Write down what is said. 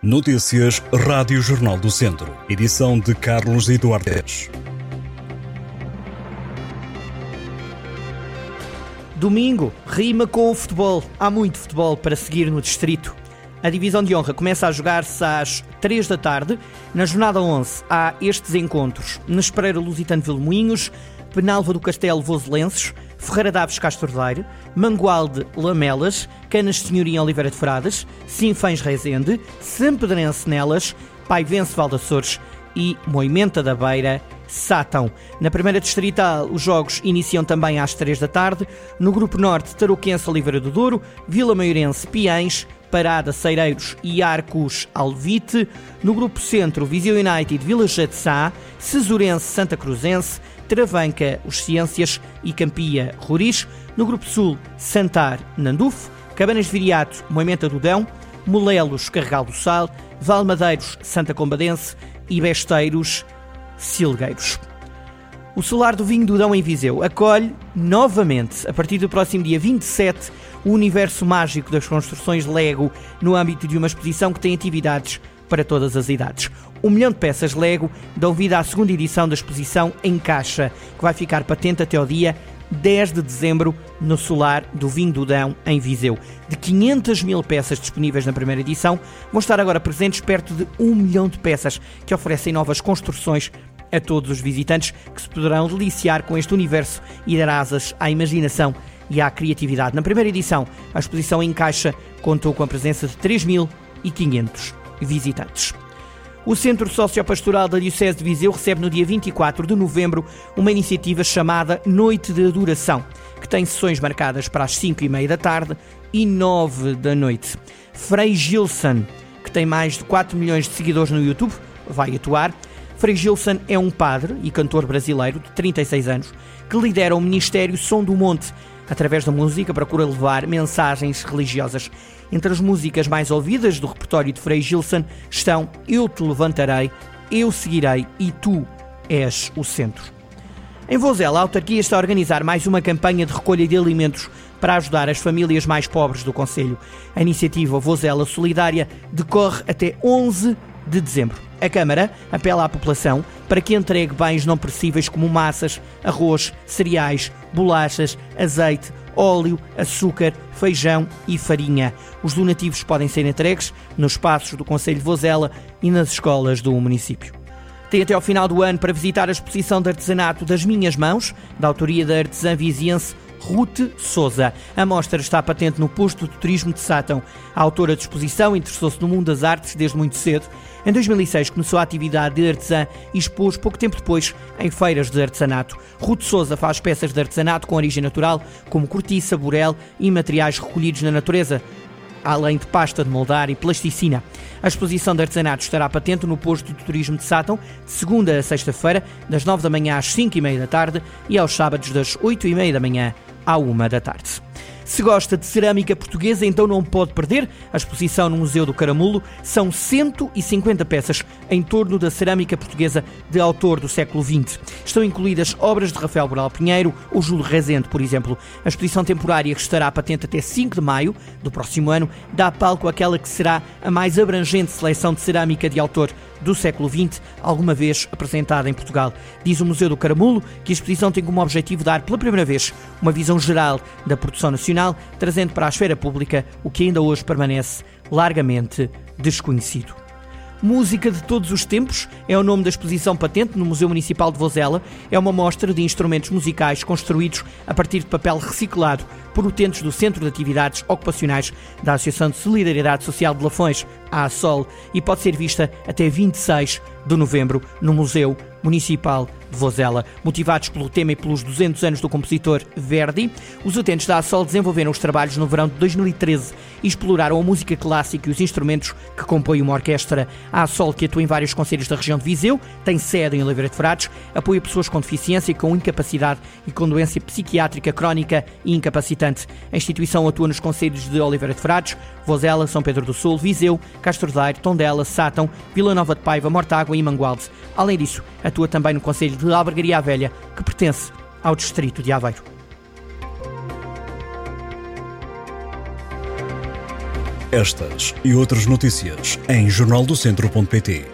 Notícias Rádio Jornal do Centro. Edição de Carlos Eduardo Domingo, rima com o futebol. Há muito futebol para seguir no distrito. A divisão de honra começa a jogar-se às 3 da tarde. Na jornada 11 há estes encontros. Nespereira Lusitano Vilmoinhos, Penalva do Castelo Voselenses, Ferreira Daves Castordeiro, Mangualde Lamelas, Canas Senhoria Oliveira de Frades, Sinfães Rezende, Sampedrense Nelas, Paivense Valdaçores e Moimenta da Beira Sátão. Na primeira distrital, os jogos iniciam também às 3 da tarde. No grupo norte, Tarouquense Oliveira do Douro, Vila Maiorense Piães, Parada Ceireiros e Arcos Alvite. No grupo centro, Viseu United Vila de Sá, Cesurense Santa Cruzense, Travanca Os Ciências e Campia Roriz. No grupo sul, Santar Nandufo, Cabanas de Viriato Moimenta do Dão, Molelos Carregal do Sal, Valmadeiros Santa Combadense e Besteiros Silgueiros. O Solar do Vinho do Dão em Viseu acolhe novamente, a partir do próximo dia 27, o universo mágico das construções Lego no âmbito de uma exposição que tem atividades para todas as idades. Um milhão de peças Lego dão vida à segunda edição da exposição em caixa, que vai ficar patente até ao dia 10 de dezembro no Solar do Vinho do Dão, em Viseu. De 500 mil peças disponíveis na primeira edição, vão estar agora presentes perto de um milhão de peças que oferecem novas construções a todos os visitantes que se poderão deliciar com este universo e dar asas à imaginação e à criatividade. Na primeira edição, a exposição em caixa contou com a presença de 3.500 visitantes. O Centro Sociopastoral da Diocese de Viseu recebe no dia 24 de novembro uma iniciativa chamada Noite de Adoração, que tem sessões marcadas para as 5 e meia da tarde e 9 da noite. Frei Gilson, que tem mais de 4 milhões de seguidores no YouTube, vai atuar. Frei Gilson é um padre e cantor brasileiro de 36 anos que lidera o Ministério Som do Monte, através da música, procura levar mensagens religiosas. Entre as músicas mais ouvidas do repertório de Frei Gilson estão Eu Te Levantarei, Eu Seguirei e Tu És o Centro. Em Vozela, a autarquia está a organizar mais uma campanha de recolha de alimentos para ajudar as famílias mais pobres do Conselho. A iniciativa Vozela Solidária decorre até 11 de dezembro. A Câmara apela à população para que entregue bens não perecíveis como massas, arroz, cereais, bolachas, azeite, óleo, açúcar, feijão e farinha. Os donativos podem ser entregues nos espaços do Conselho de Vozela e nas escolas do município. Tem até ao final do ano para visitar a exposição de artesanato das Minhas Mãos, da autoria da artesã viziense Ruth Souza. A mostra está patente no posto de turismo de Sátão. A autora de exposição interessou-se no mundo das artes desde muito cedo. Em 2006 começou a atividade de artesã e expôs pouco tempo depois em feiras de artesanato. Ruth Souza faz peças de artesanato com origem natural, como cortiça, burel e materiais recolhidos na natureza além de pasta de moldar e plasticina. A exposição de artesanato estará patente no posto de turismo de Sátão, de segunda a sexta-feira, das 9 da manhã às 5 e meia da tarde e aos sábados das 8 e meia da manhã à 1 da tarde. Se gosta de cerâmica portuguesa, então não pode perder a exposição no Museu do Caramulo. São 150 peças em torno da cerâmica portuguesa de autor do século XX. Estão incluídas obras de Rafael Boral Pinheiro ou Júlio Rezende, por exemplo. A exposição temporária, que estará patente até 5 de maio do próximo ano, dá palco àquela que será a mais abrangente seleção de cerâmica de autor do século XX, alguma vez apresentada em Portugal. Diz o Museu do Caramulo que a exposição tem como objetivo dar pela primeira vez uma visão geral da produção nacional, trazendo para a esfera pública o que ainda hoje permanece largamente desconhecido. Música de Todos os Tempos é o nome da exposição patente no Museu Municipal de Vozela. É uma mostra de instrumentos musicais construídos a partir de papel reciclado por utentes do Centro de Atividades Ocupacionais da Associação de Solidariedade Social de Lafões, a ASOL, e pode ser vista até 26 de novembro no Museu Municipal de Vozela. Motivados pelo tema e pelos 200 anos do compositor Verdi, os utentes da ASOL desenvolveram os trabalhos no verão de 2013 e exploraram a música clássica e os instrumentos que compõem uma orquestra. A ASOL, que atua em vários conselhos da região de Viseu, tem sede em Oliveira de Frades, apoia pessoas com deficiência, com incapacidade e com doença psiquiátrica crónica e incapacitante. A instituição atua nos conselhos de Oliveira de Frades, Vozela, São Pedro do Sul, Viseu, Castro Daire, Tondela, Sátão, Vila Nova de Paiva, Mortágua e Mangualde. Além disso, atua também no conselho de Albergaria Velha, que pertence ao distrito de Aveiro. Estas e outras notícias em jornaldocentro.pt.